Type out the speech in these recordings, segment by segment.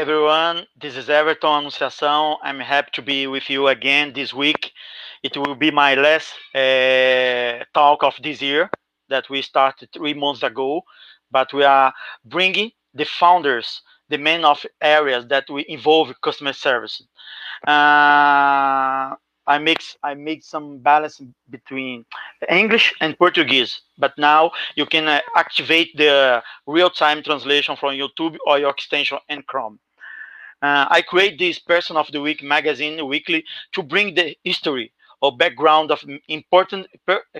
Everyone, this is Heverton Anunciação. I'm happy to be with you again this week. It will be my last uh, talk of this year that we started three months ago, but we are bringing the founders, the main of areas that we involve customer service. Uh, I mix I make some balance between English and Portuguese. But now you can uh, activate the real-time translation from YouTube or your extension in Chrome. Uh, I create this Person of the Week magazine weekly to bring the history or background of important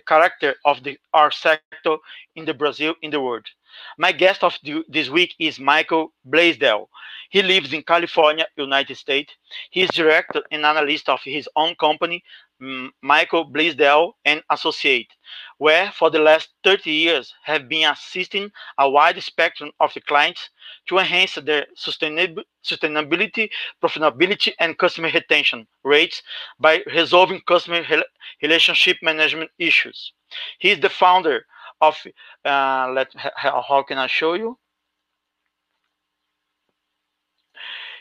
character of the our sector in the Brazil in the world. My guest of the, this week is Mikael Blaisdell. He lives in California, United States. He is director and analyst of his own company, Mikael Blaisdell and Associate, where for the last 30 years have been assisting a wide spectrum of clients to enhance their sustainable sustainability, profitability, and customer retention rates by resolving customer relationship management issues. He is the founder of uh, let how can I show you?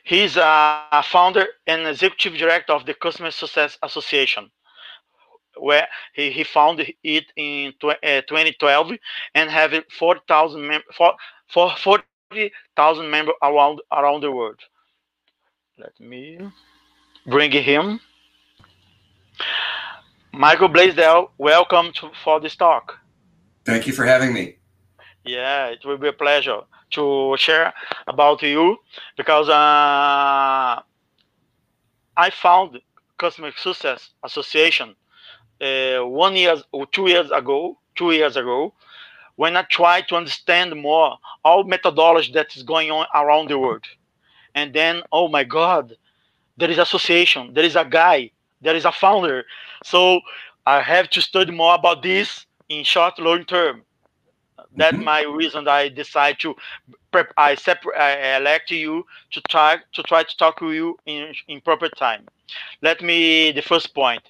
He's a founder and executive director of the Customer Success Association, where he, he founded it in tw uh, 2012 and have 40,000 mem 40,000 members around around the world. Let me bring him. Mikael Blaisdell, welcome to, for this talk. Thank you for having me. Yeah, it will be a pleasure to share about you because uh, I found Customer Success Association uh, one year or two years ago, two years ago, when I tried to understand more all methodology that is going on around the world. And then, oh my God, there is association, there is a guy, there is a founder. So I have to study more about this in short long term that's mm-hmm. my reason i decide to prep i separate i elect you to try to try to talk to you in in proper time. Let me the first point.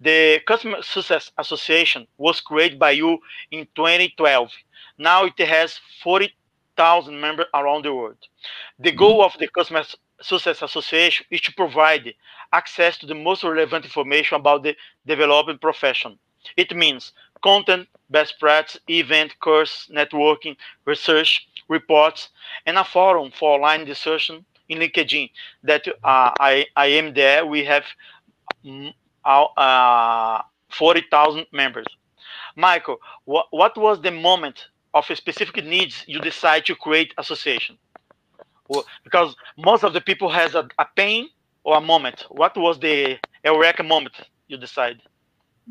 The customer success association was created by you in 2012 now it has 40,000 members around the world. The mm-hmm. goal of the customer success association is to provide access to the most relevant information about the developing profession. It means content, best practice, event, course, networking, research, reports, and a forum for online discussion in LinkedIn that uh, I, I am there. We have mm, uh, 40,000 members. Mikael, what, what was the moment of specific needs you decide to create association? Well, because most of the people has a, a pain or a moment. What was the eureka moment you decide?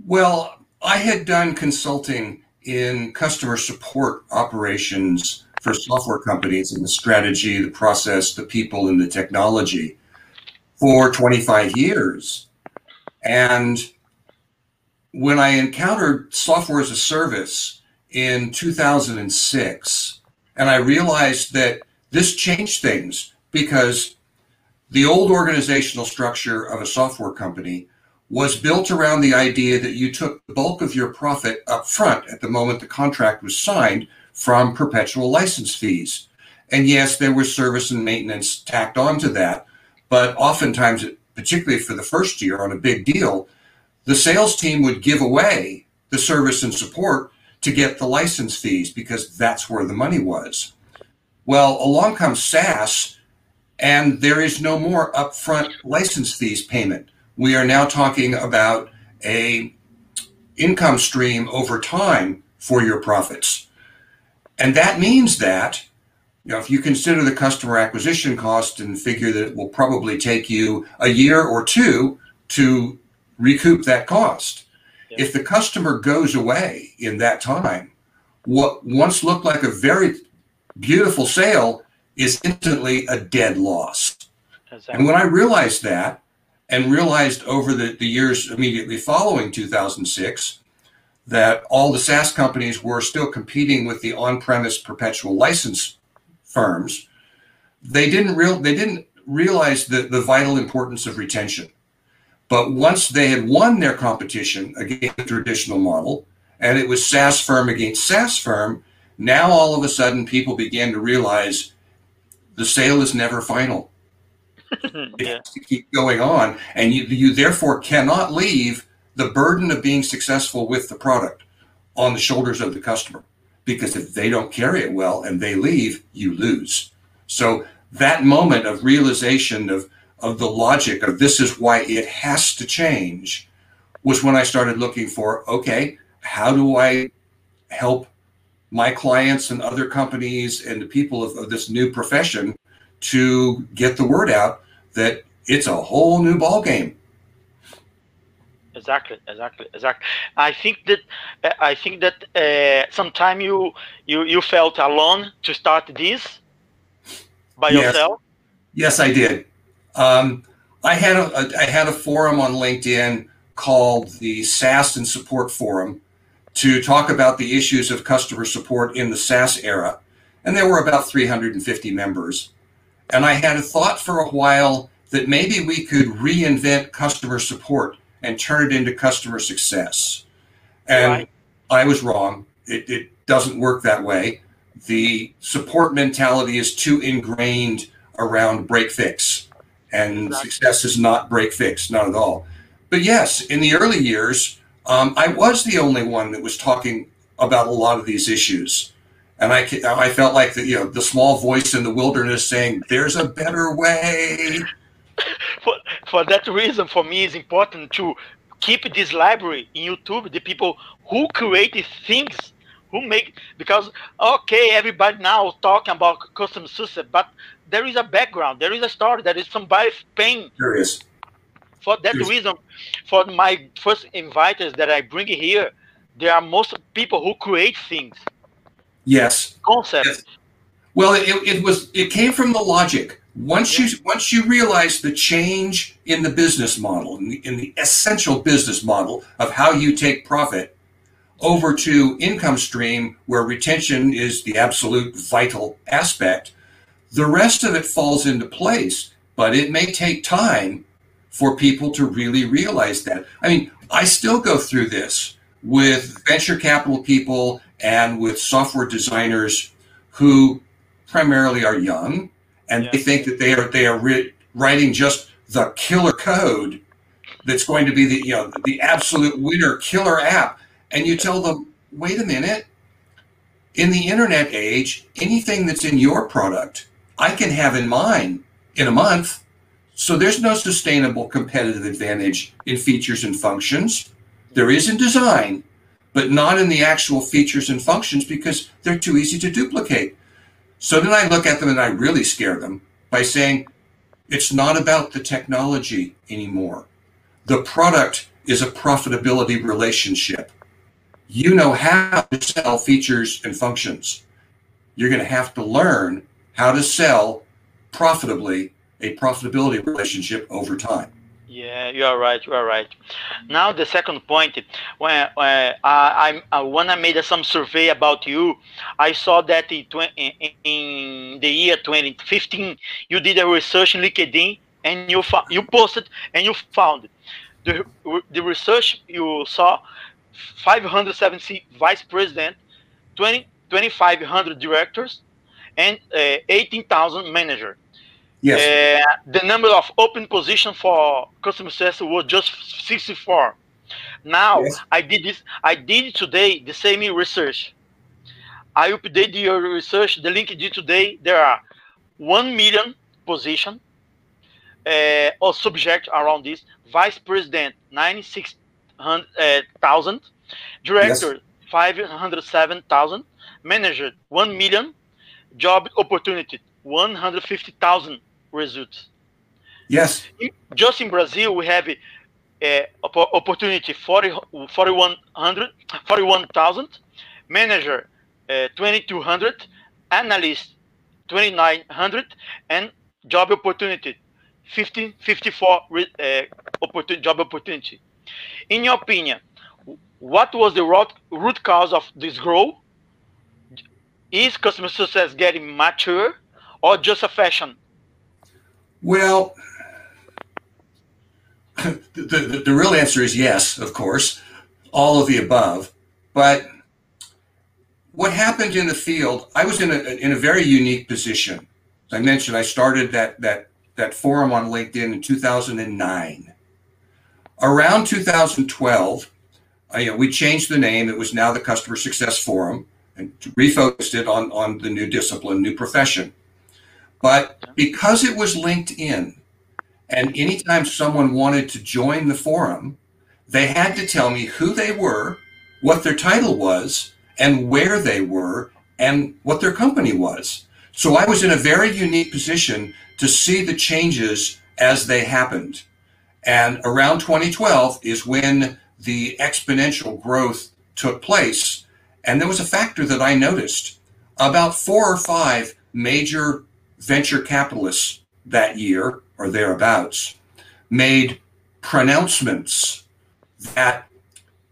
Well, I had done consulting in customer support operations for software companies and the strategy, the process, the people, and the technology for 25 years. And when I encountered software as a service in 2006, and I realized that this changed things because the old organizational structure of a software company was built around the idea that you took the bulk of your profit up front at the moment the contract was signed from perpetual license fees. And yes, there was service and maintenance tacked onto that, but oftentimes, particularly for the first year on a big deal, the sales team would give away the service and support to get the license fees because that's where the money was. Well, along comes SaaS, and there is no more upfront license fees payment we are now talking about a income stream over time for your profits. And that means that you know, if you consider the customer acquisition cost and figure that it will probably take you a year or two to recoup that cost, if the customer goes away in that time, what once looked like a very beautiful sale is instantly a dead loss. Exactly. And when I realized that, and realized over the, the years immediately following 2006 that all the SaaS companies were still competing with the on-premise perpetual license firms. They didn't real they didn't realize the, the vital importance of retention. But once they had won their competition against the traditional model, and it was SaaS firm against SaaS firm, now all of a sudden people began to realize the sale is never final. yeah. It has to keep going on, and you, you therefore cannot leave the burden of being successful with the product on the shoulders of the customer. Because if they don't carry it well and they leave, you lose. So that moment of realization of, of the logic of this is why it has to change was when I started looking for okay, how do I help my clients and other companies and the people of, of this new profession to get the word out that it's a whole new ball game. Exactly, exactly, exactly. I think that I think that uh, sometime you you you felt alone to start this by Yes. yourself. Yes, I did. Um, I had a, a I had a forum on LinkedIn called the SaaS and Support Forum to talk about the issues of customer support in the SaaS era, and there were about 350 members. And I had a thought for a while that maybe we could reinvent customer support and turn it into customer success. And Right. I was wrong. It, it doesn't work that way. The support mentality is too ingrained around break fix, and success is not break fix, not at all. But yes, in the early years, um, I was the only one that was talking about a lot of these issues. And I, I felt like the, you know, the small voice in the wilderness saying, there's a better way. For for that reason, for me, it's important to keep this library in YouTube. The people who create things, who make because okay, everybody now talking about custom success, but there is a background, there is a story, there is somebody's pain Curious. for that reason, for my first inviters that I bring here, there are most people who create things, Yes. concepts. Yes. Well, it, it was it came from the logic. Once you once you realize the change in the business model, in the, in the essential business model of how you take profit over to income stream where retention is the absolute vital aspect, the rest of it falls into place. But it may take time for people to really realize that. I mean, I still go through this with venture capital people and with software designers who primarily are young and they think that they are they are ri- writing just the killer code that's going to be the you know the absolute winner killer app. And you tell them wait a minute. In the internet age anything that's in your product i can have in mine in a month. So there's no sustainable competitive advantage in features and functions there is in design but not in the actual features and functions because they're too easy to duplicate so then I look at them and I really scare them by saying, it's not about the technology anymore. The product is a profitability relationship. You know how to sell features and functions. You're going to have to learn how to sell profitably a profitability relationship over time. Yeah, you are right. You are right. Now the second point, when when I, I when I made some survey about you, I saw that in, in, the year 2015 you did a research in LinkedIn and you you posted and you found the the research you saw 570 vice president, 20 2500 directors, and uh, 18,000 manager. Yes. Uh, the number of open position for customer success was just 64. Now Yes. I did this. I did today the same research. I updated your research. The link did today. There are one million position uh, or subject around this. Vice president ninety six thousand, director five hundred seven thousand, manager one million, job opportunity one hundred fifty thousand results. yes. Just in Brazil, we have uh, opportunity 40, 4100, 41,000, manager uh, 2200, analyst 2900, and job opportunity 1554 re- uh, opportu- job opportunity. In your opinion, what was the root, root cause of this growth? Is customer success getting mature or just a fashion? Well, the, the, the real answer is yes, of course, all of the above. But what happened in the field, I was in a, in a very unique position. As I mentioned, I started that that that forum on LinkedIn in 2009. Around 2012, uh, you know, we changed the name. It was now the Customer Success Forum and refocused it on, on the new discipline, new profession. But because it was LinkedIn, and anytime someone wanted to join the forum, they had to tell me who they were, what their title was, and where they were, and what their company was. So I was in a very unique position to see the changes as they happened. And around 2012 is when the exponential growth took place. And there was a factor that I noticed. About four or five major venture capitalists that year or thereabouts made pronouncements that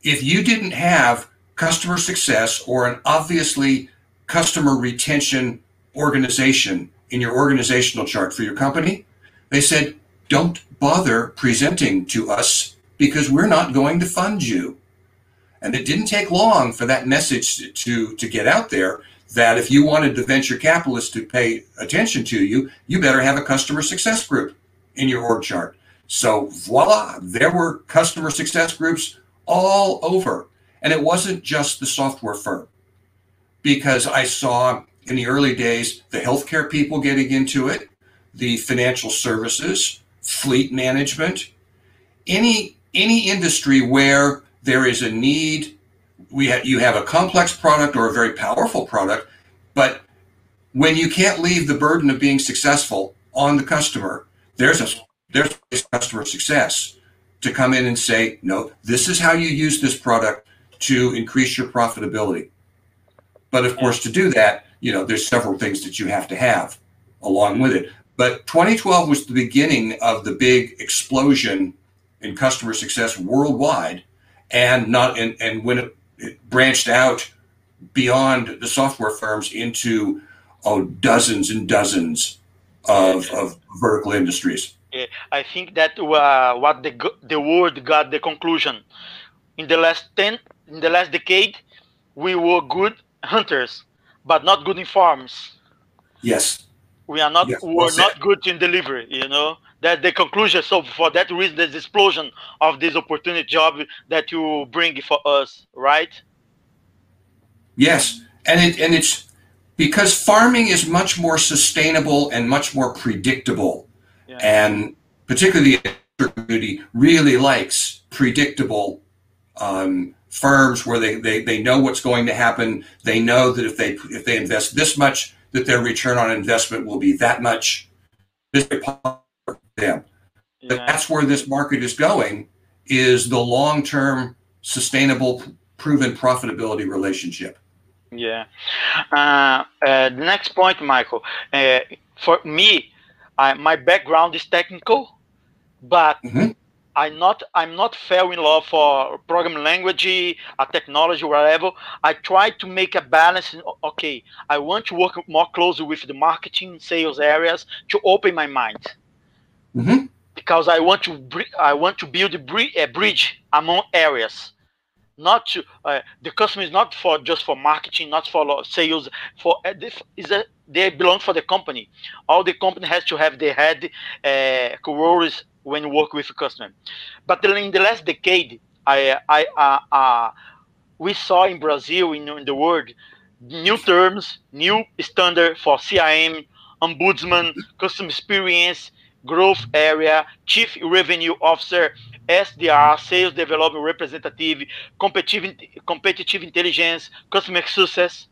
if you didn't have customer success or an obviously customer retention organization in your organizational chart for your company, they said, don't bother presenting to us because we're not going to fund you. And it didn't take long for that message to, to get out there that if you wanted the venture capitalists to pay attention to you, you better have a customer success group in your org chart. So voila, there were customer success groups all over. And it wasn't just the software firm because I saw in the early days the healthcare people getting into it, the financial services, fleet management, any any industry where there is a need, we have you have a complex product or a very powerful product, but when you can't leave the burden of being successful on the customer, there's a there's customer success to come in and say, no, this is how you use this product to increase your profitability. But of course, to do that, you know, there's several things that you have to have along with it. But 2012 was the beginning of the big explosion in customer success worldwide, and not and, and when it branched out beyond the software firms into oh dozens and dozens of, of vertical industries. Yeah, I think that uh, what the the world got the conclusion in the last ten in the last decade, we were good hunters, but not good in farms. Yes. We are not yes, we're not good in delivery, you know. That the conclusion. So for that reason, there's explosion of this opportunity job that you bring for us, right? Yes, and it and it's because farming is much more sustainable and much more predictable, yeah. and particularly the community really likes predictable um, firms where they, they, they know what's going to happen. They know that if they if they invest this much, that their return on investment will be that much. This them. Yeah. That's where this market is going. Is the long term sustainable, proven profitability relationship. Yeah. Uh, uh, the next point, Mikael. Uh, for me, my background is technical, but mm-hmm. I'm not I'm not fell in love for programming language, a technology, whatever. I try to make a balance. Okay, I want to work more closely with the marketing, sales areas to open my mind. Mm-hmm. Because I want to I want to build a, bridge among areas. Not to uh, the customer is not for just for marketing, not for sales. For uh, is a they belong for the company. All the company has to have the head uh, roles when work with customer. But in the last decade, I, I, uh, uh, we saw in Brazil, in, in the world, new terms, new standard for CRM, ombudsman, customer experience, growth area, chief revenue officer, SDR, sales development representative, competitive, competitive intelligence, customer success.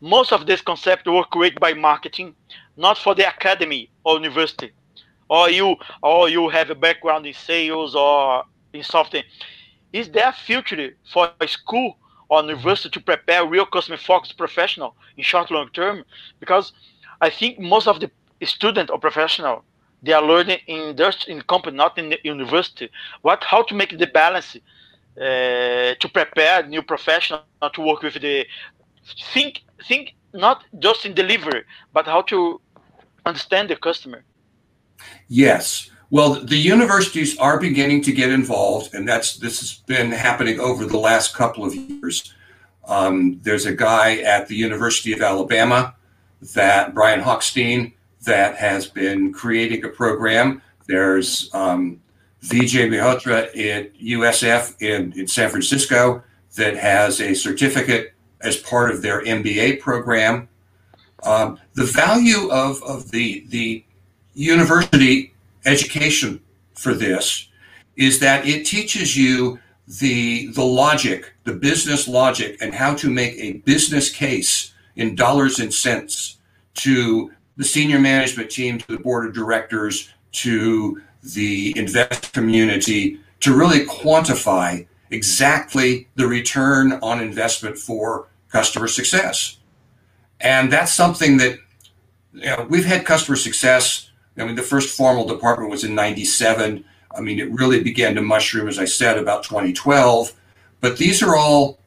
Most of these concepts were created by marketing, not for the academy or university. Or you or you have a background in sales or in software. Is there a future for a school or university to prepare real customer focused professional in short long term? Because i think most of the student or professional they are learning in industry in company not in the university what how to make the balance uh, to prepare new professional to work with the think think not just in delivery but how to understand the customer Yes. Well, the universities are beginning to get involved, and that's this has been happening over the last couple of years. Um, there's a guy at the University of Alabama that Brian Hochstein that has been creating a program. There's um, Vijay Mehrotra at USF in, in San Francisco that has a certificate as part of their MBA program. Um, the value of, of the, the university education for this is that it teaches you the, the logic, the business logic, and how to make a business case in dollars and cents to the senior management team, to the board of directors, to the invest community to really quantify exactly the return on investment for customer success. And that's something that you know, we've had customer success. I mean, the first formal department was in 97. I mean, it really began to mushroom, as I said, about 2012. But these are all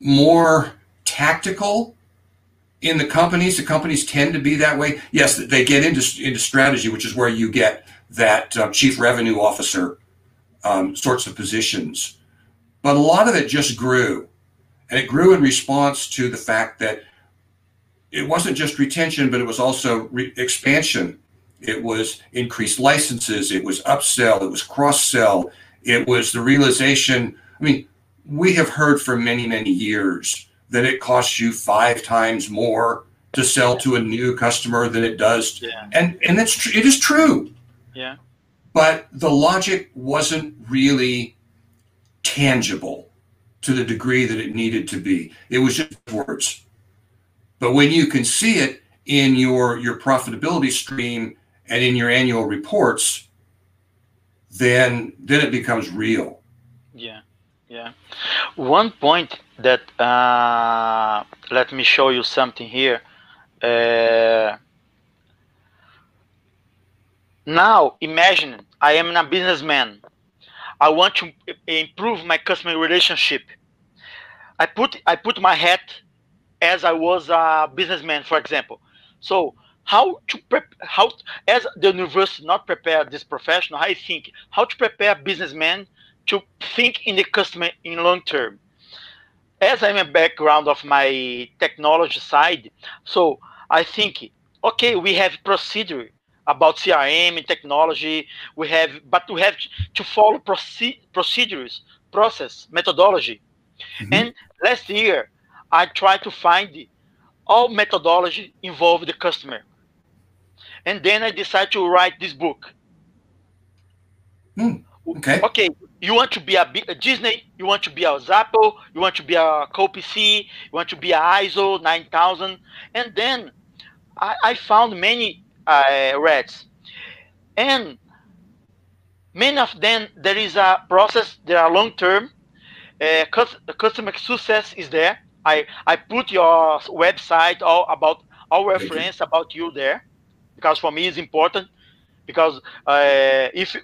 more tactical in the companies. The companies tend to be that way. Yes, they get into, into strategy, which is where you get that uh, chief revenue officer um, sorts of positions. But a lot of it just grew. And it grew in response to the fact that it wasn't just retention, but it was also re- expansion. It was increased licenses, it was upsell, it was cross sell, it was the realization. I mean, we have heard for many, many years that it costs you five times more to sell to a new customer than it does. Yeah. And and it's tr- it is true. Yeah. But the logic wasn't really tangible to the degree that it needed to be. It was just words. But when you can see it in your your profitability stream and in your annual reports, then then it becomes real. Yeah, yeah. One point that uh, let me show you something here. Uh, now imagine I am a businessman. I want to improve my customer relationship. I put I put my hat as I was a businessman, for example. So how to prep how as the university not prepare this professional, I think how to prepare businessmen to think in the customer in long term. As I'm a background of my technology side, so I think okay, we have procedure about CRM and technology. We have, but we have to follow proce- procedures, process, methodology. Mm-hmm. And last year, I tried to find all methodology involve the customer. And then I decided to write this book. Mm, okay. Okay. You want to be a, a, Disney, you want to be a Zappo? you want to be a COPC, you want to be a ISO 9000. And then I, I found many uh, rats. And many of them, there is a process, they are long term. Uh, customer success is there. I, I put your website all about our reference about you there because for me it's important because uh, if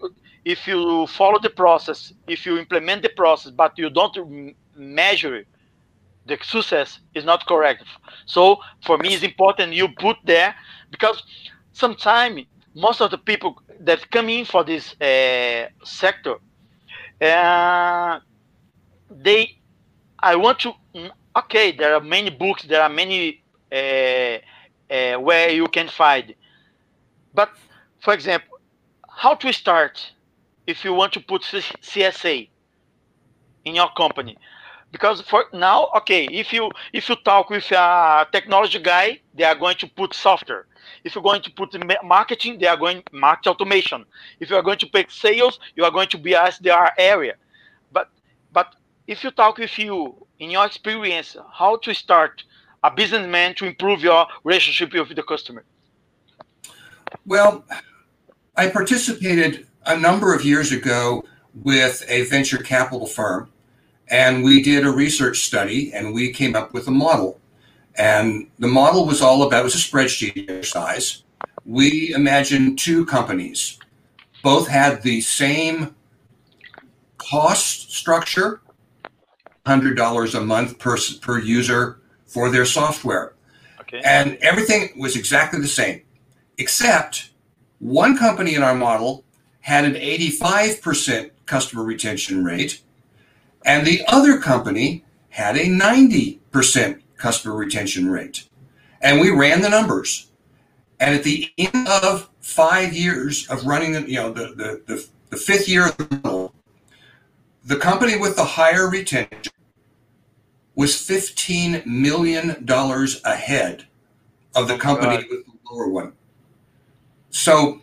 if you follow the process if you implement the process but you don't measure the success is not correct. So for me it's important you put there because sometimes most of the people that come in for this uh, sector, uh, they, I want to, mm, okay, there are many books, there are many uh, uh, where you can find, but for example, how to start if you want to put CSA in your company because for now okay if you if you talk with a technology guy they are going to put software if you're going to put marketing, they are going market automation. If you are going to pick sales, you are going to be SDR area. But but if you talk with you in your experience, how to start a businessman to improve your relationship with the customer? Well, I participated a number of years ago with a venture capital firm, and we did a research study and we came up with a model. And the model was all about, it was a spreadsheet exercise. We imagined two companies. Both had the same cost structure, $100 a month per, per user for their software. Okay. And everything was exactly the same, except one company in our model had an 85% customer retention rate, and the other company had a 90% customer retention rate. And we ran the numbers. And at the end of five years of running, the, you know, the, the, the, the fifth year of the model, the company with the higher retention was $15 million ahead of the company God. with the lower one. So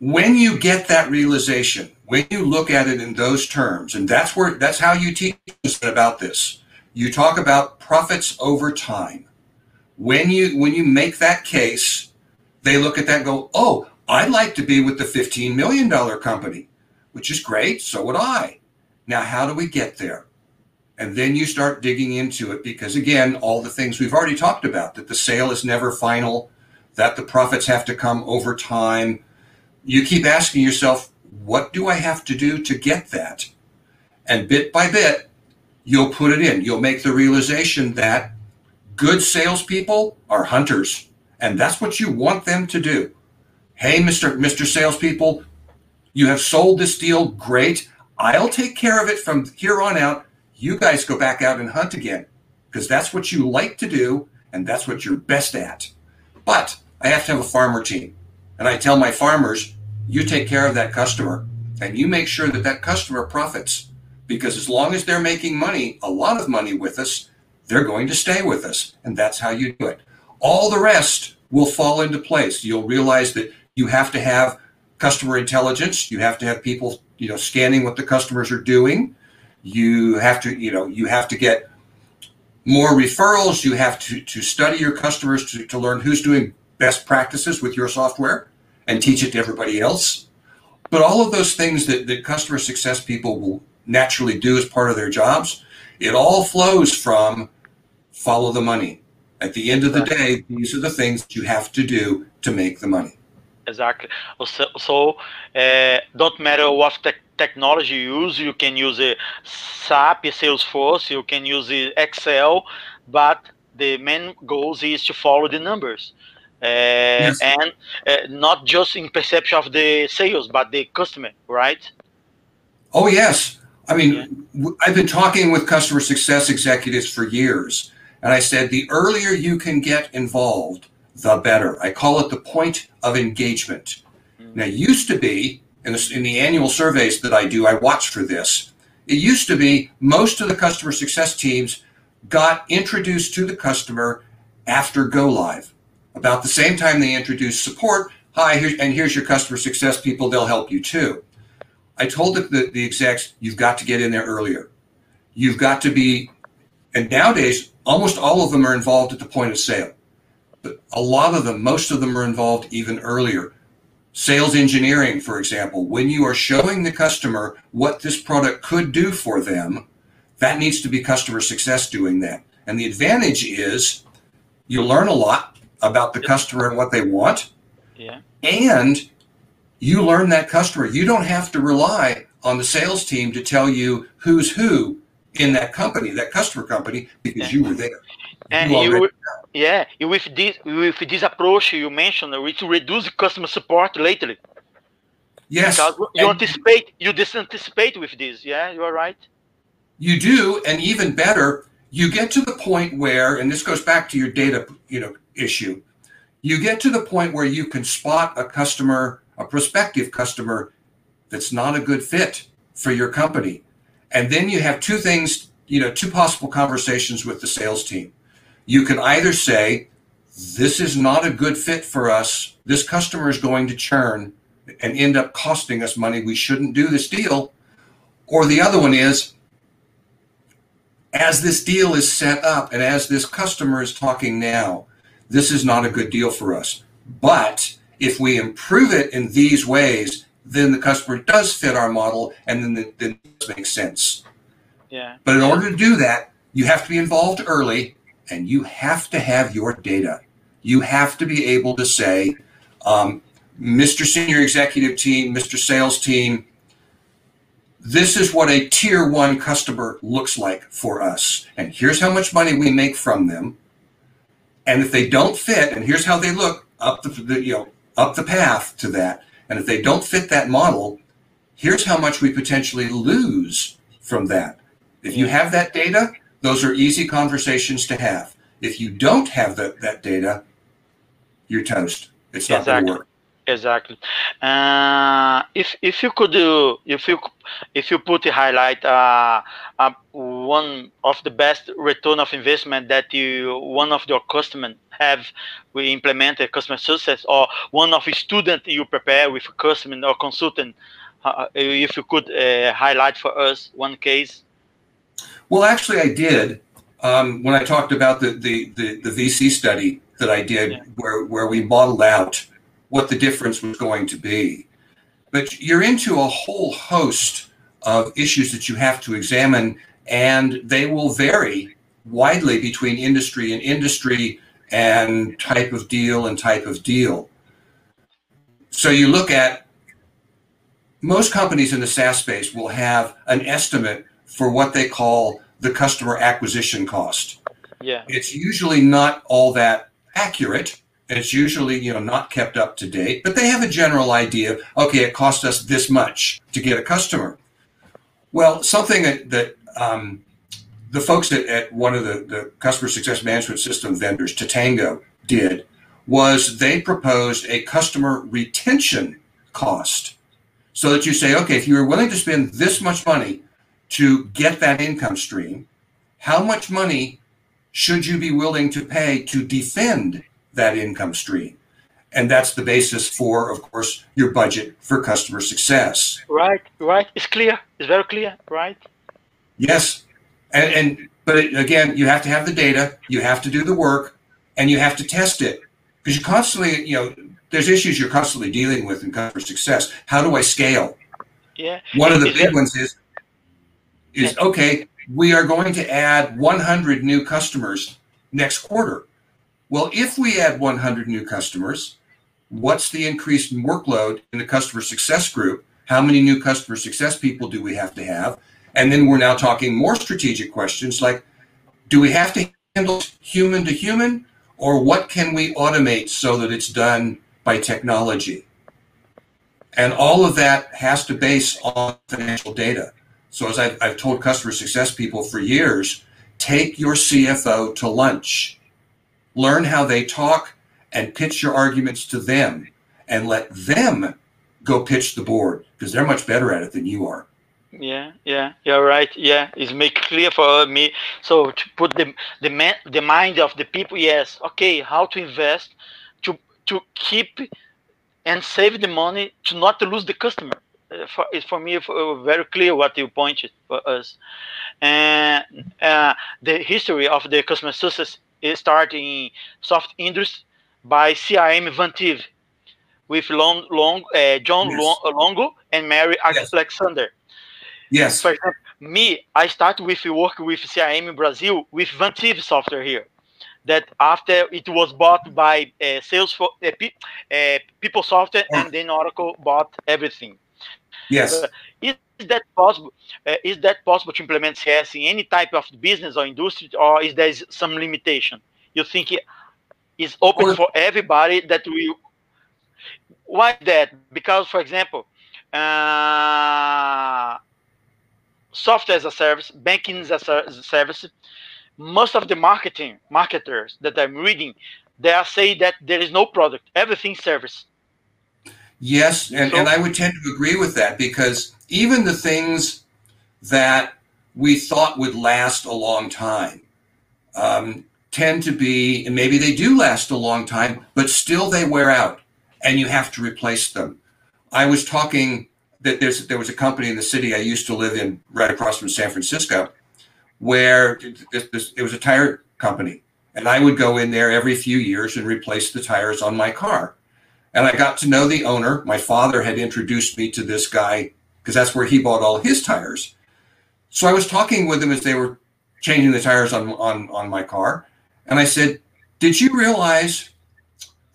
when you get that realization, when you look at it in those terms, and that's where that's how you teach about this. You talk about profits over time. When you when you make that case, they look at that and go, "Oh, I'd like to be with the 15 million dollar company," which is great. So would I. Now, how do we get there? And then you start digging into it because, again, all the things we've already talked about that the sale is never final, that the profits have to come over time. You keep asking yourself, what do I have to do to get that? And bit by bit, you'll put it in. You'll make the realization that good salespeople are hunters, and that's what you want them to do. Hey, Mr. Mr. Salespeople, you have sold this deal. Great. I'll take care of it from here on out. You guys go back out and hunt again because that's what you like to do and that's what you're best at. But I have to have a farmer team. And I tell my farmers, you take care of that customer and you make sure that that customer profits because as long as they're making money, a lot of money with us, they're going to stay with us. And that's how you do it. All the rest will fall into place. You'll realize that you have to have customer intelligence. You have to have people, you know, scanning what the customers are doing. You have to, you know, you have to get more referrals. You have to, to study your customers to, to learn who's doing best practices with your software and teach it to everybody else. But all of those things that, that customer success people will naturally do as part of their jobs, it all flows from follow the money. At the end of the day, these are the things you have to do to make the money. Exactly. So, so uh, don't matter what te technology you use, you can use a SAP, Salesforce, you can use Excel, but the main goal is to follow the numbers. Uh, yes. and uh, not just in perception of the sales, but the customer, right? Oh yes. I mean, yeah. I've been talking with customer success executives for years, and I said the earlier you can get involved, the better. I call it the point of engagement. Now, used to be in the, in the annual surveys that I do, I watch for this. It used to be most of the customer success teams got introduced to the customer after go live about the same time they introduce support, hi, here, and here's your customer success people, they'll help you too. I told the, the, the execs, you've got to get in there earlier. You've got to be, and nowadays, almost all of them are involved at the point of sale. But a lot of them, most of them are involved even earlier. Sales engineering, for example, when you are showing the customer what this product could do for them, that needs to be customer success doing that. And the advantage is you learn a lot about the customer and what they want. Yeah. And you learn that customer. You don't have to rely on the sales team to tell you who's who in that company, that customer company, because you were there. And you, you yeah, with this with this approach you mentioned, to reduce customer support lately. Yes. Because you and anticipate, you disanticipate with this. Yeah, you are right. You do, and even better, you get to the point where, and this goes back to your data, you know, issue. You get to the point where you can spot a customer, a prospective customer that's not a good fit for your company. And then you have two things, you know, two possible conversations with the sales team. You can either say, this is not a good fit for us. This customer is going to churn and end up costing us money. We shouldn't do this deal. Or the other one is, as this deal is set up and as this customer is talking now, this is not a good deal for us. But if we improve it in these ways, then the customer does fit our model and then, the, then it makes sense. Yeah. But in order to do that, you have to be involved early and you have to have your data. You have to be able to say, um, Mr. Senior Executive Team, Mr. Sales Team, this is what a tier one customer looks like for us. And here's how much money we make from them. And if they don't fit, and here's how they look up the, the you know up the path to that. And if they don't fit that model, here's how much we potentially lose from that. If you have that data, those are easy conversations to have. If you don't have that, that data, you're toast. It's not exactly. going to work. Exactly. Uh, if if you could do if you if you put a highlight uh, uh, one of the best return of investment that you one of your customers have we implemented customer success or one of a student you prepare with a customer or consultant uh, if you could uh, highlight for us one case. Well, actually, I did um, when I talked about the, the the the VC study that I did yeah. where where we modeled out what the difference was going to be. But you're into a whole host of issues that you have to examine, and they will vary widely between industry and industry and type of deal and type of deal. So you look at most companies in the SaaS space will have an estimate for what they call the customer acquisition cost. Yeah. It's usually not all that accurate it's usually you know not kept up to date but they have a general idea of okay it cost us this much to get a customer well something that, that um, the folks at, at one of the, the customer success management system vendors Totango did was they proposed a customer retention cost so that you say okay if you were willing to spend this much money to get that income stream how much money should you be willing to pay to defend that income stream. And that's the basis for, of course, your budget for customer success. Right, right. It's clear. It's very clear, right? Yes. And, and but it, again, you have to have the data, you have to do the work, and you have to test it. Because you constantly, you know, there's issues you're constantly dealing with in customer success. How do I scale? Yeah. One of the is big ones is is okay, we are going to add 100 new customers next quarter. Well, if we add 100 new customers, what's the increased workload in the customer success group? How many new customer success people do we have to have? And then we're now talking more strategic questions like do we have to handle human to human or what can we automate so that it's done by technology? And all of that has to base on financial data. So as I've, I've told customer success people for years, take your CFO to lunch learn how they talk and pitch your arguments to them and let them go pitch the board because they're much better at it than you are yeah yeah you're right yeah it's make clear for me so to put the the, man, the mind of the people yes okay how to invest to to keep and save the money to not to lose the customer uh, for, it's for me uh, very clear what you pointed for us and uh, the history of the customer success is starting soft industry by CRM Vantive with Long, Long, uh, John yes. Luongo and Mary yes. Alexander. Yes. For example, me, I started with work with CRM in Brazil with Vantive software here. That after it was bought by uh, Salesforce, uh, uh, People Software, and then Oracle bought everything. Yes. Uh, is that possible? Uh, is that possible to implement CS in any type of business or industry, or is there some limitation? You think it is open or, for everybody that we? Why that? Because, for example, uh, software as a service, banking as a service, most of the marketing marketers that I'm reading, they are saying that there is no product, everything service. Yes, and, so, and I would tend to agree with that because even the things that we thought would last a long time um, tend to be, and maybe they do last a long time, but still they wear out and you have to replace them. I was talking there's there was a company in the city I used to live in, right across from San Francisco, where this, this, it was a tire company, and I would go in there every few years and replace the tires on my car. And I got to know the owner. My father had introduced me to this guy because that's where he bought all his tires. So I was talking with him as they were changing the tires on, on, on my car. And I said, Did you realize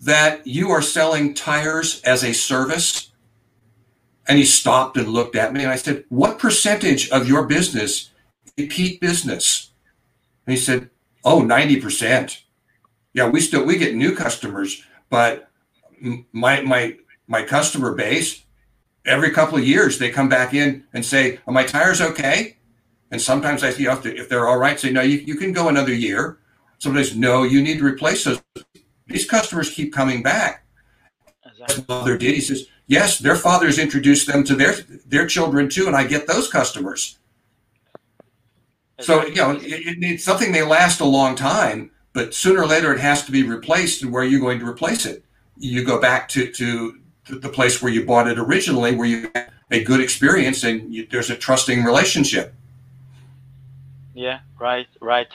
that you are selling tires as a service? And he stopped and looked at me and I said, What percentage of your business repeat business? And he said, Oh, 90%. Yeah, we still we get new customers, but my my my customer base every couple of years they come back in and say, "Are my tires okay?" And sometimes I, you have to, if they're all right, say, "No, you, you can go another year." Sometimes, "No, you need to replace those." these customers keep coming back. Exactly. Mother did. He says, yes, their fathers introduced them to their their children too, and I get those customers. So you know, it, it's something they last a long time, but sooner or later it has to be replaced. And where are you going to replace it? You go back to to the place where you bought it originally, where you had a good experience and you, there's a trusting relationship. Yeah, right, right.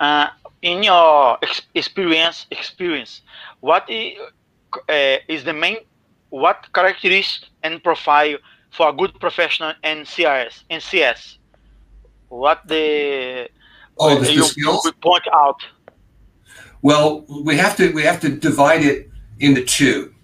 Uh, in your ex experience, experience, what is, uh, is the main, what characteristics and profile for a good professional in CRS, in CS? What the oh the, you the skills point out? Well, we have to we have to divide it into two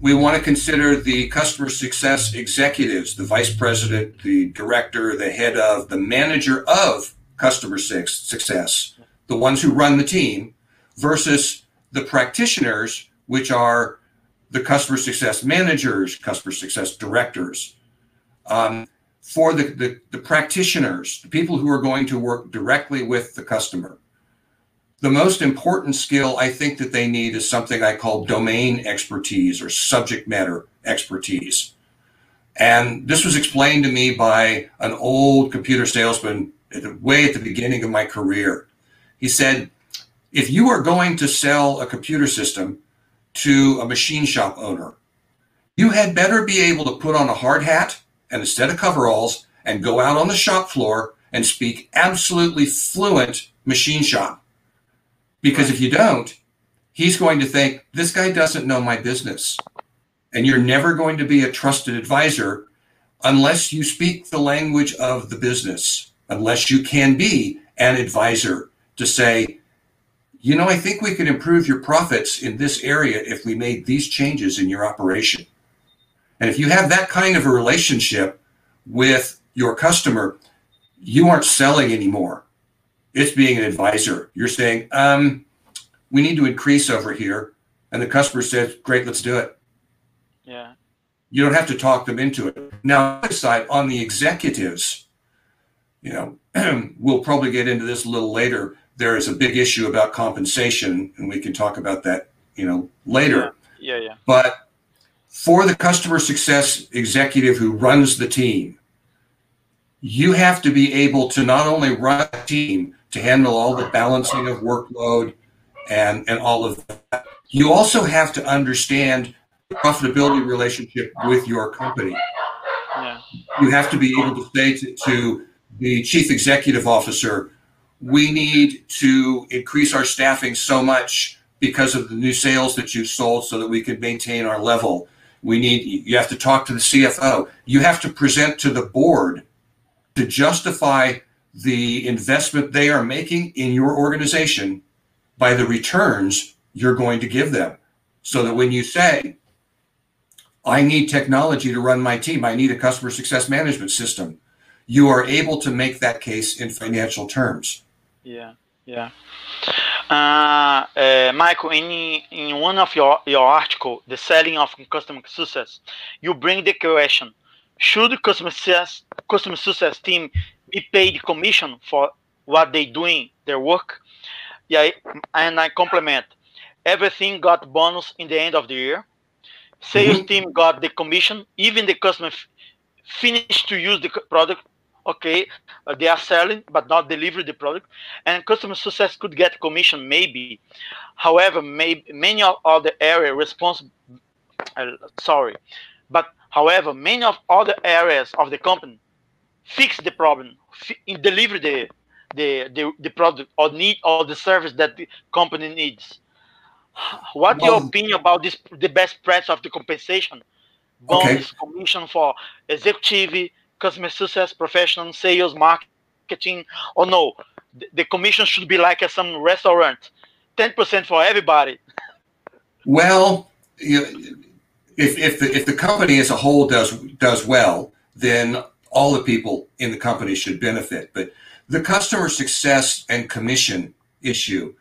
we want to consider the customer success executives, the vice president, the director, the head of, the manager of customer success, the ones who run the team, versus the practitioners, which are the customer success managers, customer success directors. Um, for the, the, the practitioners, the people who are going to work directly with the customer, the most important skill I think that they need is something I call domain expertise or subject matter expertise. And this was explained to me by an old computer salesman at the, way at the beginning of my career. He said, if you are going to sell a computer system to a machine shop owner, you had better be able to put on a hard hat and a set of coveralls and go out on the shop floor and speak absolutely fluent machine shop because if you don't, he's going to think this guy doesn't know my business. And you're never going to be a trusted advisor unless you speak the language of the business, unless you can be an advisor to say, you know, I think we could improve your profits in this area if we made these changes in your operation. And if you have that kind of a relationship with your customer, you aren't selling anymore. It's being an advisor. You're saying, um, we need to increase over here. And the customer says, great, let's do it. Yeah. You don't have to talk them into it. Now, side, on the executives, you know, we'll probably get into this a little later. There is a big issue about compensation, and we can talk about that, you know, later. Yeah, yeah. yeah. But for the customer success executive who runs the team, you have to be able to not only run a team, to handle all the balancing of workload and, and all of that. You also have to understand the profitability relationship with your company. Yeah. You have to be able to say to, to the chief executive officer, we need to increase our staffing so much because of the new sales that you've sold so that we can maintain our level. We need, you have to talk to the CFO. You have to present to the board to justify the investment they are making in your organization by the returns you're going to give them. So that when you say, I need technology to run my team, I need a customer success management system, you are able to make that case in financial terms. Yeah, yeah. Uh, uh, Mikael, in, in one of your, your article, The Selling of Customer Success, you bring the question, should customer success, customer success team be paid commission for what they doing their work. Yeah, and I compliment. Everything got bonus in the end of the year. Sales mm-hmm. team got the commission. Even the customer finished to use the product. Okay, uh, they are selling but not delivering the product, and customer success could get commission maybe. However, maybe many of other area responsible. Uh, sorry, but however, many of other areas of the company fix the problem, deliver the, the, the, the product or need or the service that the company needs. What well, your opinion about this? The best price of the compensation, bonus, okay. commission for executive, customer success, professional, sales, marketing, or no? The, commission should be like at some restaurant, ten percent for everybody. Well, you, if if the, if the company as a whole does does well, then all the people in the company should benefit. But the customer success and commission issue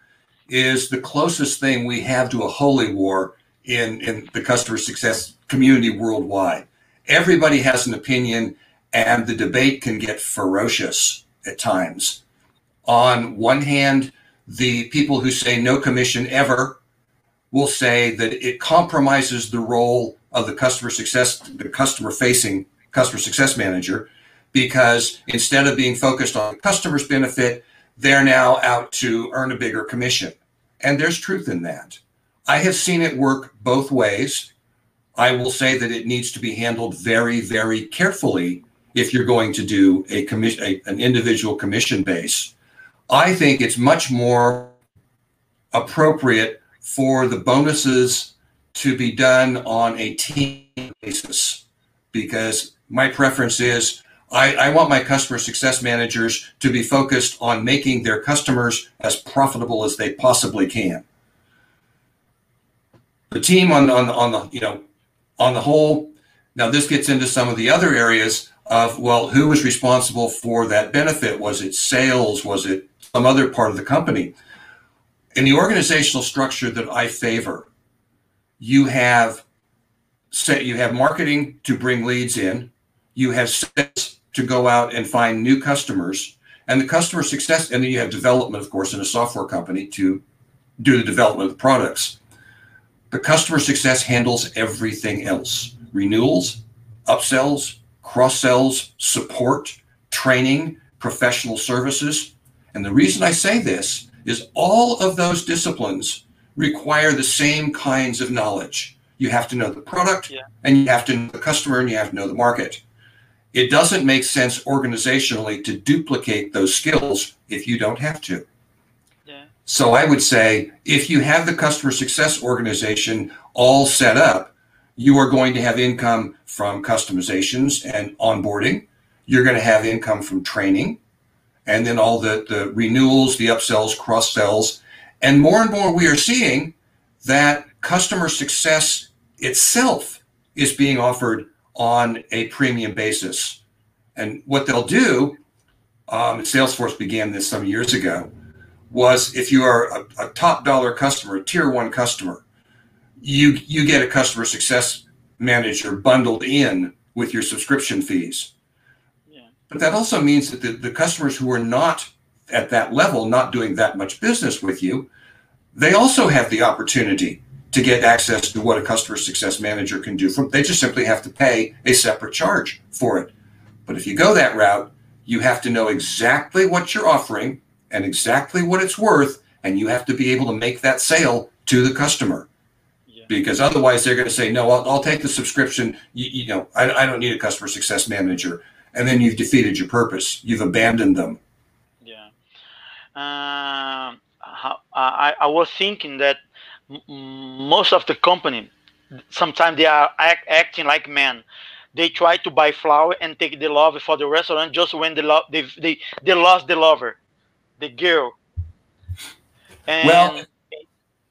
is the closest thing we have to a holy war in, in the customer success community worldwide. Everybody has an opinion, and the debate can get ferocious at times. On one hand, the people who say no commission ever will say that it compromises the role of the customer success, the customer facing customer success manager, because instead of being focused on the customer's benefit, they're now out to earn a bigger commission. And there's truth in that. I have seen it work both ways. I will say that it needs to be handled very, very carefully if you're going to do a commission, a, an individual commission base. I think it's much more appropriate for the bonuses to be done on a team basis because my preference is I, I, want my customer success managers to be focused on making their customers as profitable as they possibly can. The team on, on, on the you know on the whole. Now this gets into some of the other areas of well, who was responsible for that benefit? Was it sales? Was it some other part of the company? In the organizational structure that I favor, you have say you have marketing to bring leads in, you have sales to go out and find new customers, and the customer success, and then you have development, of course, in a software company to do the development of the products. The customer success handles everything else renewals, upsells, cross sells, support, training, professional services. And the reason I say this is all of those disciplines require the same kinds of knowledge. You have to know the product yeah. and you have to know the customer and you have to know the market. It doesn't make sense organizationally to duplicate those skills if you don't have to. So I would say if you have the customer success organization all set up, you are going to have income from customizations and onboarding. You're going to have income from training and then all the, the renewals, the upsells, cross sells. And more and more, we are seeing that customer success itself is being offered on a premium basis. And what they'll do, um, Salesforce began this some years ago was if you are a, a, top dollar customer, a tier one customer, you you get a customer success manager bundled in with your subscription fees. Yeah. But that also means that the, the customers who are not at that level, not doing that much business with you, they also have the opportunity to get access to what a customer success manager can do. From they just simply have to pay a separate charge for it. But if you go that route, you have to know exactly what you're offering and exactly what it's worth, and you have to be able to make that sale to the customer. Because otherwise, they're going to say, "No, I'll, I'll take the subscription. You, you know, I, I, don't need a customer success manager." And then you've defeated your purpose. You've abandoned them. Yeah. Uh, I, I was thinking that most of the company, sometimes they are act, acting like men they try to buy flour and take the love for the restaurant just when the love they, they they lost the lover the girl. And well,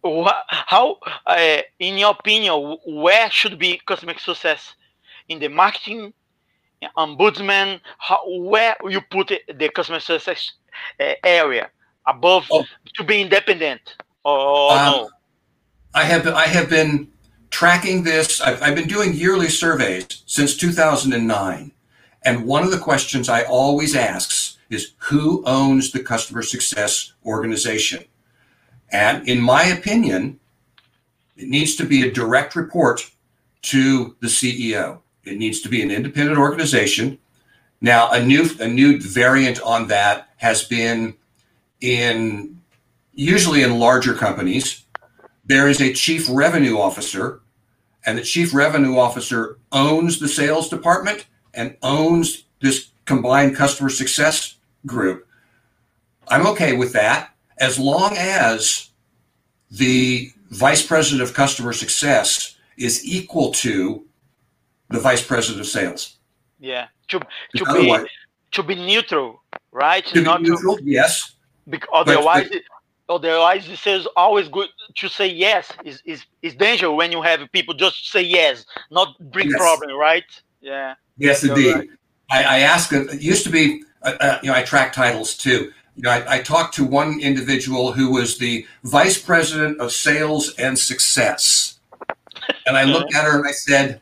how, uh, in your opinion, where should be customer success in the marketing, ombudsman? How, where you put it, the customer success uh, area above oh. to be independent or, um, no? I have I have been tracking this. I've, I've been doing yearly surveys since 2009, and one of the questions I always ask is who owns the customer success organization? And in my opinion, it needs to be a direct report to the CEO. It needs to be an independent organization. Now, a new a new variant on that has been in usually in larger companies. There is a chief revenue officer, and the chief revenue officer owns the sales department and owns this combined customer success group. I'm okay with that as long as the vice president of customer success is equal to the vice president of sales. Yeah, to, to be to be neutral, right? To Not be neutral, to, yes. Because otherwise, but, otherwise, it says always good to say yes is is is danger when you have people just say yes, not bring yes. problem, right? Yeah. Yes, indeed. Right. I, I ask. It used to be uh, you know, I track titles too. You know, I, I, talked to one individual who was the vice president of sales and success, and I looked at her and I said,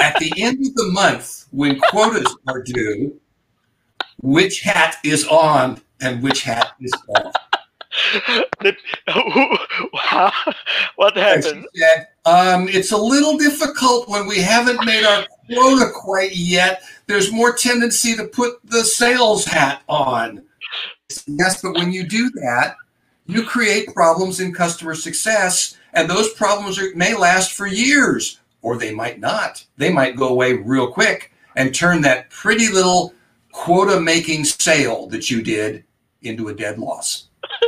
"At the end of the month, when quotas are due, which hat is on and which hat is off?" what happened? Said, um, it's a little difficult when we haven't made our quota quite yet. There's more tendency to put the sales hat on. Yes, but when you do that, you create problems in customer success, and those problems are, may last for years, or they might not. They might go away real quick and turn that pretty little quota making sale that you did into a dead loss.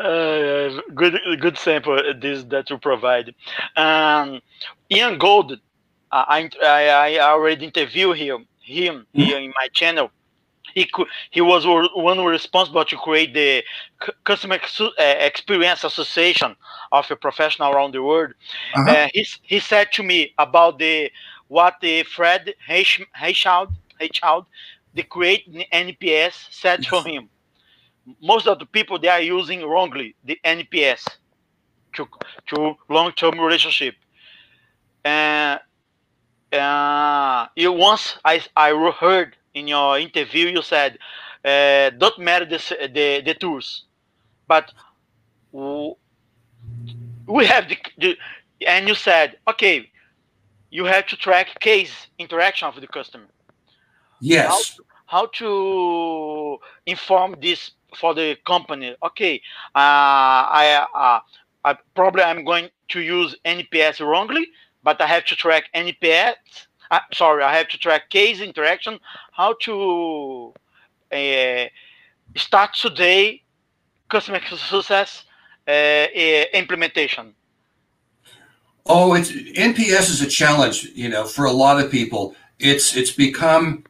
uh, good, good sample this that you provide. Um, Ian Gold, uh, I, I, I already interviewed him him mm-hmm. here in my channel. He he was one responsible to create the customer uh, experience association of a professional around the world. Uh-huh. Uh, he he said to me about the what the Fred Reichheld Reichheld, the create NPS said yes. for him most of the people they are using wrongly the NPS to to long-term relationship. And uh, once I I heard in your interview you said uh, don't matter the the, the tools, but we have the, the and you said okay you have to track case interaction of the customer. Yes. How, how to inform this for the company. Okay, uh, I, uh, I probably I'm going to use NPS wrongly, but I have to track NPS. Uh, sorry, I have to track case interaction. How to uh, start today customer success uh, uh, implementation. Oh, it's NPS is a challenge, you know, for a lot of people. It's it's become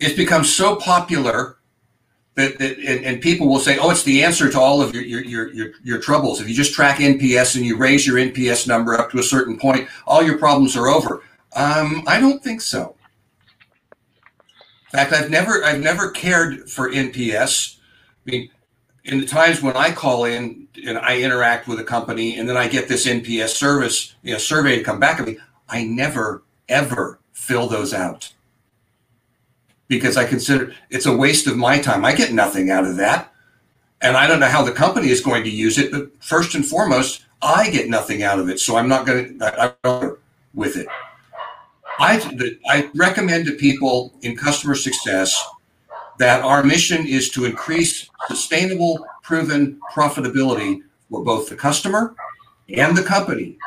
it's become so popular that, that and, and, people will say, "Oh, it's the answer to all of your, your your your troubles. If you just track NPS and you raise your NPS number up to a certain point, all your problems are over." Um, I don't think so. In fact, I've never I've never cared for NPS. I mean, in the times when I call in and I interact with a company, and then I get this NPS service, you know, survey to come back at me, I never ever fill those out because I consider it's a waste of my time. I get nothing out of that. And I don't know how the company is going to use it, but first and foremost, I get nothing out of it. So I'm not going to, with it. I, I recommend to people in customer success that our mission is to increase sustainable, proven profitability for both the customer and the company.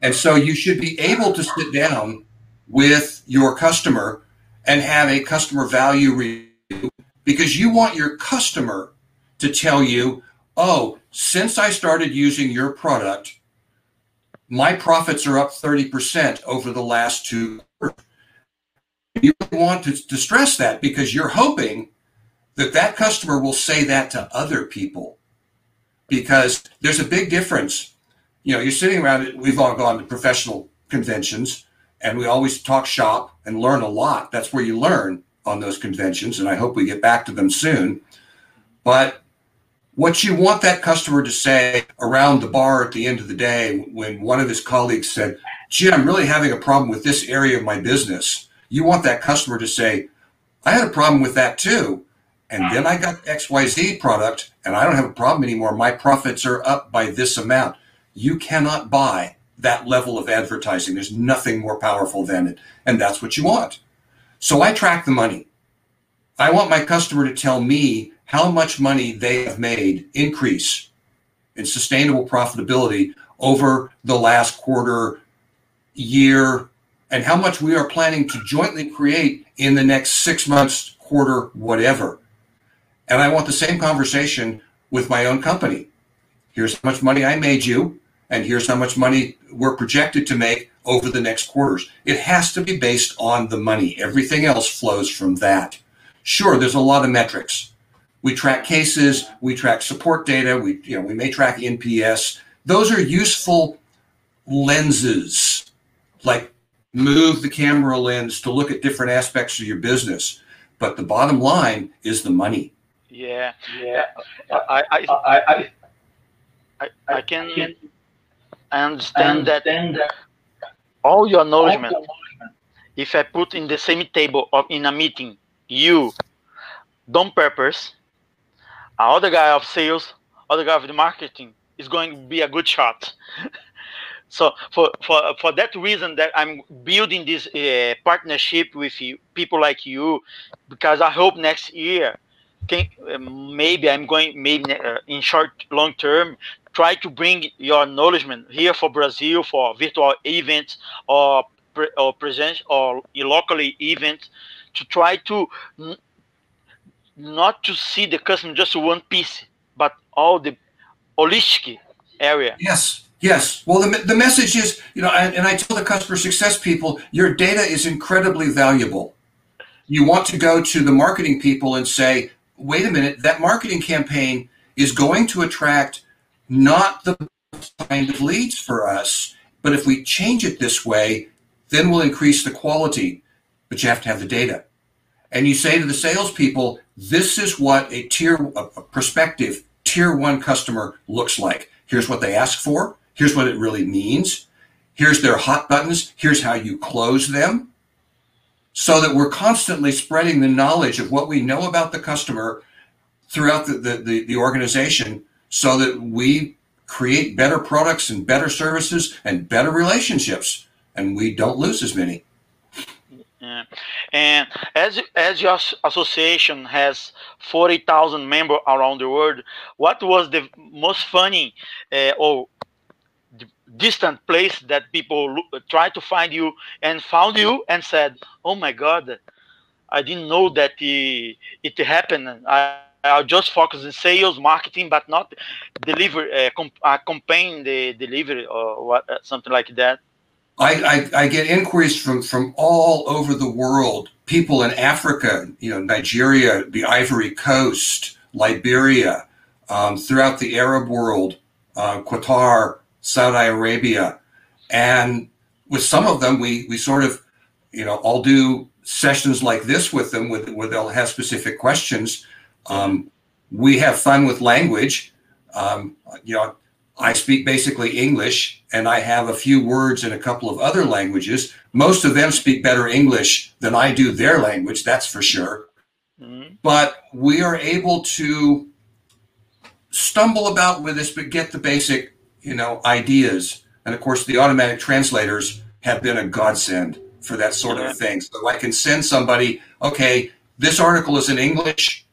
And so you should be able to sit down with your customer and have a customer value review because you want your customer to tell you, oh, since I started using your product, my profits are up 30% over the last two You want to, to stress that because you're hoping that that customer will say that to other people because there's a big difference. You know, you're sitting around, we've all gone to professional conventions and we always talk shop and learn a lot. That's where you learn on those conventions, and I hope we get back to them soon. But what you want that customer to say around the bar at the end of the day when one of his colleagues said, Gee, I'm really having a problem with this area of my business. You want that customer to say, I had a problem with that too. And then I got XYZ product and I don't have a problem anymore. My profits are up by this amount. You cannot buy that level of advertising. There's nothing more powerful than it. And that's what you want. So I track the money. I want my customer to tell me how much money they have made increase in sustainable profitability over the last quarter, year, and how much we are planning to jointly create in the next six months, quarter, whatever. And I want the same conversation with my own company. Here's how much money I made you and here's how much money we're projected to make over the next quarters. It has to be based on the money. Everything else flows from that. Sure, there's a lot of metrics. We track cases, we track support data, we you know, we may track NPS. Those are useful lenses. Like move the camera lens to look at different aspects of your business. But the bottom line is the money. Yeah. Yeah. I I I I, I can I understand, that, that all your acknowledgement, if I put in the same table or in a meeting, you, don't purpose, other guy of sales, other guy of the marketing is going to be a good shot. so for for for that reason that I'm building this uh, partnership with you, people like you, because I hope next year, can, uh, maybe I'm going maybe uh, in short long term try to bring your acknowledgement here for Brazil for virtual events or or present or locally events to try to not to see the customer just one piece, but all the holistic area. Yes, yes. Well, the, the message is, you know, and, and I tell the customer success people, your data is incredibly valuable. You want to go to the marketing people and say, wait a minute, that marketing campaign is going to attract not the kind of leads for us, but if we change it this way, then we'll increase the quality. But you have to have the data. And you say to the salespeople, this is what a tier, a prospective tier one customer looks like. Here's what they ask for. Here's what it really means. Here's their hot buttons. Here's how you close them. So that we're constantly spreading the knowledge of what we know about the customer throughout the, the, the, the organization so that we create better products and better services and better relationships and we don't lose as many. Yeah. And as as your association has forty thousand members around the world, what was the most funny uh, or distant place that people try to find you and found you and said, "Oh my God, I didn't know that it, it happened." I, I just focus in sales, marketing, but not deliver uh, comp- uh, campaign the delivery or what uh, something like that. I, I, I, get inquiries from, from all over the world, people in Africa, you know, Nigeria, the Ivory Coast, Liberia, um, throughout the Arab world, uh, Qatar, Saudi Arabia. And with some of them, we, we sort of, you know, I'll do sessions like this with them with, where they'll have specific questions. Um, we have fun with language. Um, you know, I speak basically English and I have a few words in a couple of other languages. Most of them speak better English than I do their language, that's for sure. Mm-hmm. But we are able to stumble about with this, but get the basic, you know, ideas. And of course, the automatic translators have been a godsend for that sort yeah. of thing. So I can send somebody, okay, this article is in English.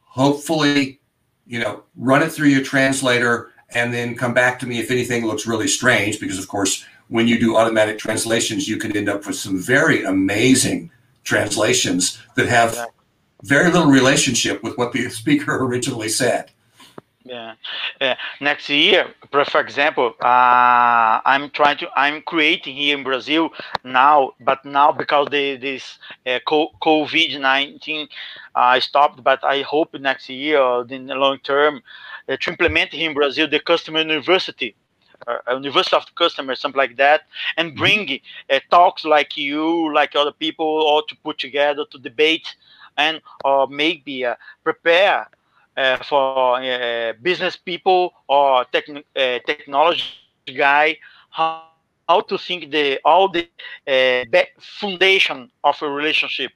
Hopefully, you know, run it through your translator and then come back to me if anything looks really strange. Because, of course, when you do automatic translations, you can end up with some very amazing translations that have very little relationship with what the speaker originally said. Yeah. Uh, next year, for example, uh, I'm trying to, I'm creating here in Brazil now, but now because the, this uh, COVID 19 uh, stopped, but I hope next year, in the long term, uh, to implement here in Brazil the customer university. Uh, university of the customer, something like that, and mm-hmm. bring uh, talks like you, like other people, all to put together to debate and or maybe uh, prepare uh, for uh, business people or techn- technology guy how, how to think the all the foundation of a relationship.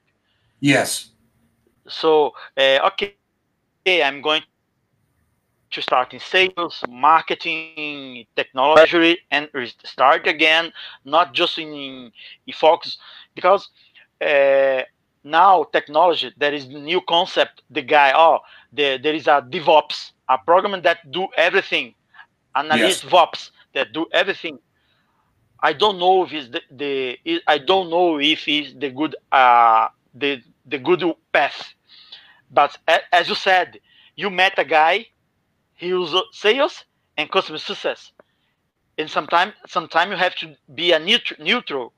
Yes. So okay, I'm going to start in sales, marketing, technology, and start again, not just in, in focus, because uh, now technology, there is new concept, the guy, oh, there, there is a DevOps, a program that do everything, analyst yes. VOps that do everything. I don't know if it's the, the I don't know if it's the good uh the the good path, but as you said, you met a guy he uses sales and customer success. And sometimes, sometimes you have to be a neutral neutral.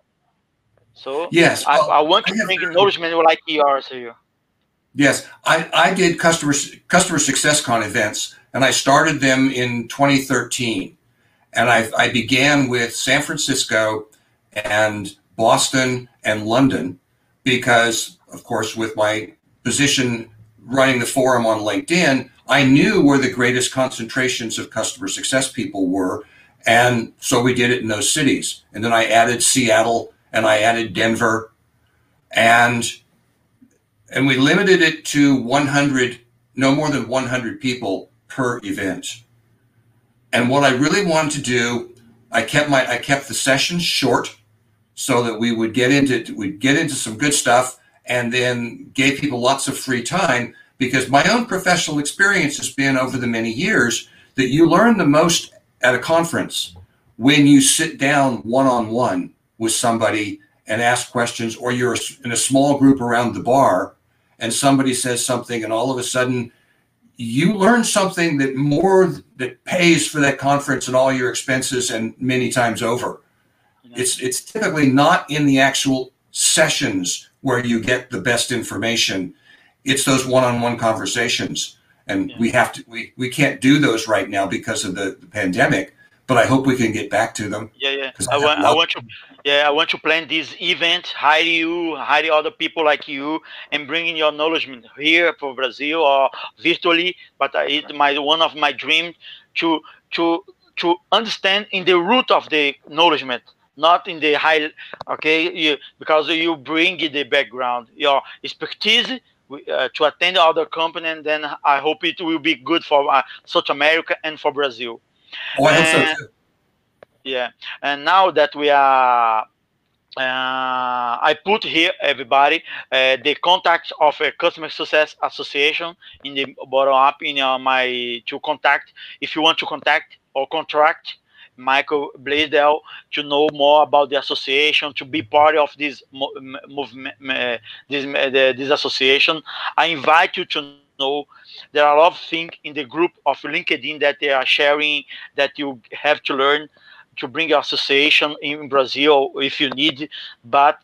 So yes, I, I want to bring acknowledgement like yours here. Yes, I, I did customer customer success con events, and I started them in 2013, and I, I began with San Francisco and Boston and London because, of course, with my position running the forum on LinkedIn, I knew where the greatest concentrations of customer success people were. And so we did it in those cities. And then I added Seattle and I added Denver. And and we limited it to 100 no more than 100 people per event. And what I really wanted to do, I kept my I kept the sessions short so that we would get into we'd get into some good stuff and then gave people lots of free time because my own professional experience has been over the many years that you learn the most at a conference when you sit down one on one with somebody and ask questions, or you're in a small group around the bar and somebody says something, and all of a sudden you learn something that more that pays for that conference and all your expenses and many times over. It's it's typically not in the actual sessions where you get the best information. It's those one-on-one conversations, and yeah. we have to we we can't do those right now because of the, the pandemic but I hope we can get back to them. Yeah, yeah. I, want, I want yeah, I want to plan this event, hire you, hire other people like you, and bringing your knowledge here for Brazil or virtually. But it's my one of my dreams to to to understand in the root of the knowledge, not in the high. Okay, you, because you bring the background, your expertise. Uh, to attend other company, and then I hope it will be good for uh, South America and for Brazil. Oh, I hope so too. Yeah, and now that we are uh, I put here everybody uh, the contact of a customer success association in the bottom up in uh, my to contact. If you want to contact or contract Mikael Blaisdell to know more about the association to be part of this movement this this association I invite you to know there are a lot of things in the group of LinkedIn that they are sharing that you have to learn to bring your association in Brazil if you need. But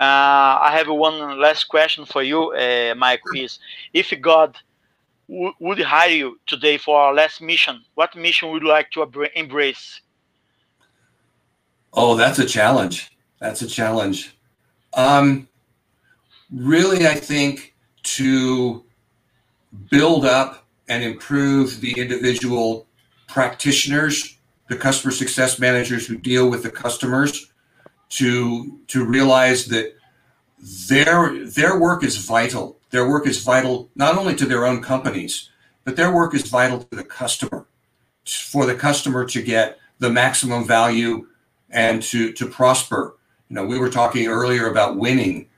uh, I have one last question for you, uh, Mike. Is if God would hire you today for our last mission, what mission would you like to embrace? Oh, that's a challenge. That's a challenge. Um, really, I think to build up and improve the individual practitioners, the customer success managers who deal with the customers, to to realize that their their work is vital. Their work is vital not only to their own companies, but their work is vital to the customer, for the customer to get the maximum value and to to prosper. You know, we were talking earlier about winning.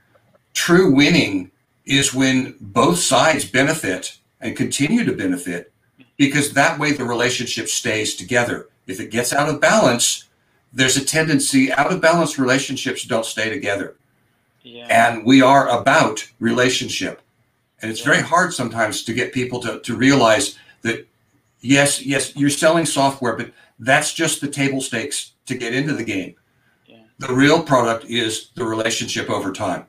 True winning is when both sides benefit and continue to benefit because that way the relationship stays together. If it gets out of balance, there's a tendency out of balance relationships don't stay together. Yeah. And we are about relationship. And it's yeah. very hard sometimes to get people to, to realize that yes, yes, you're selling software, but that's just the table stakes to get into the game. Yeah. The real product is the relationship over time.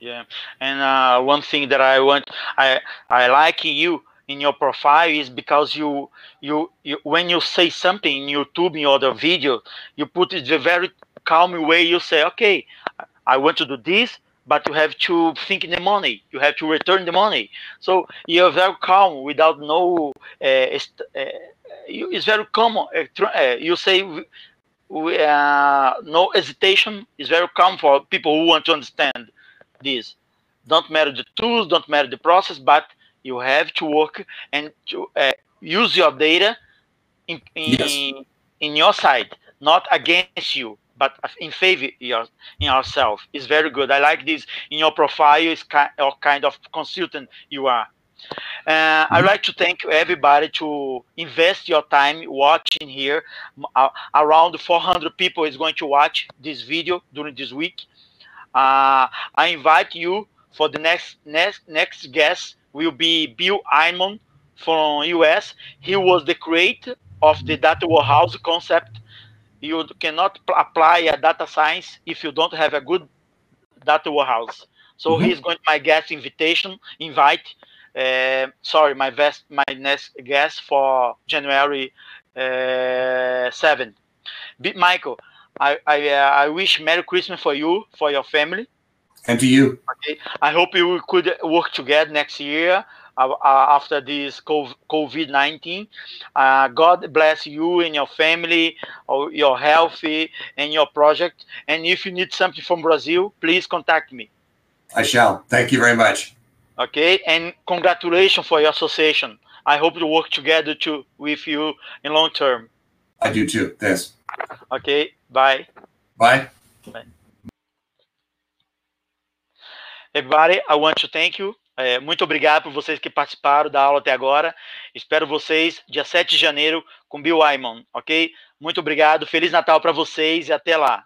Yeah, and uh, one thing that I want, I I like you in your profile is because you you, you when you say something in YouTube in other video, you put it the very calm way. You say, okay, I want to do this, but you have to think in the money. You have to return the money. So you're very calm without no. Uh, uh, it's very common. Uh, uh, you say we, uh, no hesitation. It's very calm for people who want to understand this. Don't matter the tools, don't matter the process, but you have to work and to uh, use your data in, in, yes. in your side, not against you, but in favor your, in yourself. It's very good. I like this in your profile. Is kind of, kind of consultant you are. Uh, mm-hmm. I'd like to thank everybody to invest your time watching here. Uh, around 400 people is going to watch this video during this week. Uh, I invite you for the next next next guest will be Bill Inmon from US. He was the creator of the data warehouse concept. You cannot apply a data science if you don't have a good data warehouse. So mm-hmm. he's going to my guest invitation invite. Uh, sorry, my best my next guest for January uh, 7th. Mikael, I I, uh, I wish Merry Christmas for you, for your family. And to you. Okay. I hope we could work together next year uh, uh after this COVID 19. Uh, God bless you and your family, your healthy, and your project. And if you need something from Brazil, please contact me. I shall. Thank you very much. Okay, and congratulations for your association. I hope to work together to with you in long term. I do too. Thanks. Okay, bye. Bye. Bye. Everybody, I want to thank you. É, muito obrigado por vocês que participaram da aula até agora. Espero vocês dia 7 de janeiro com Bill Wyman, ok? Muito obrigado, Feliz Natal para vocês e até lá.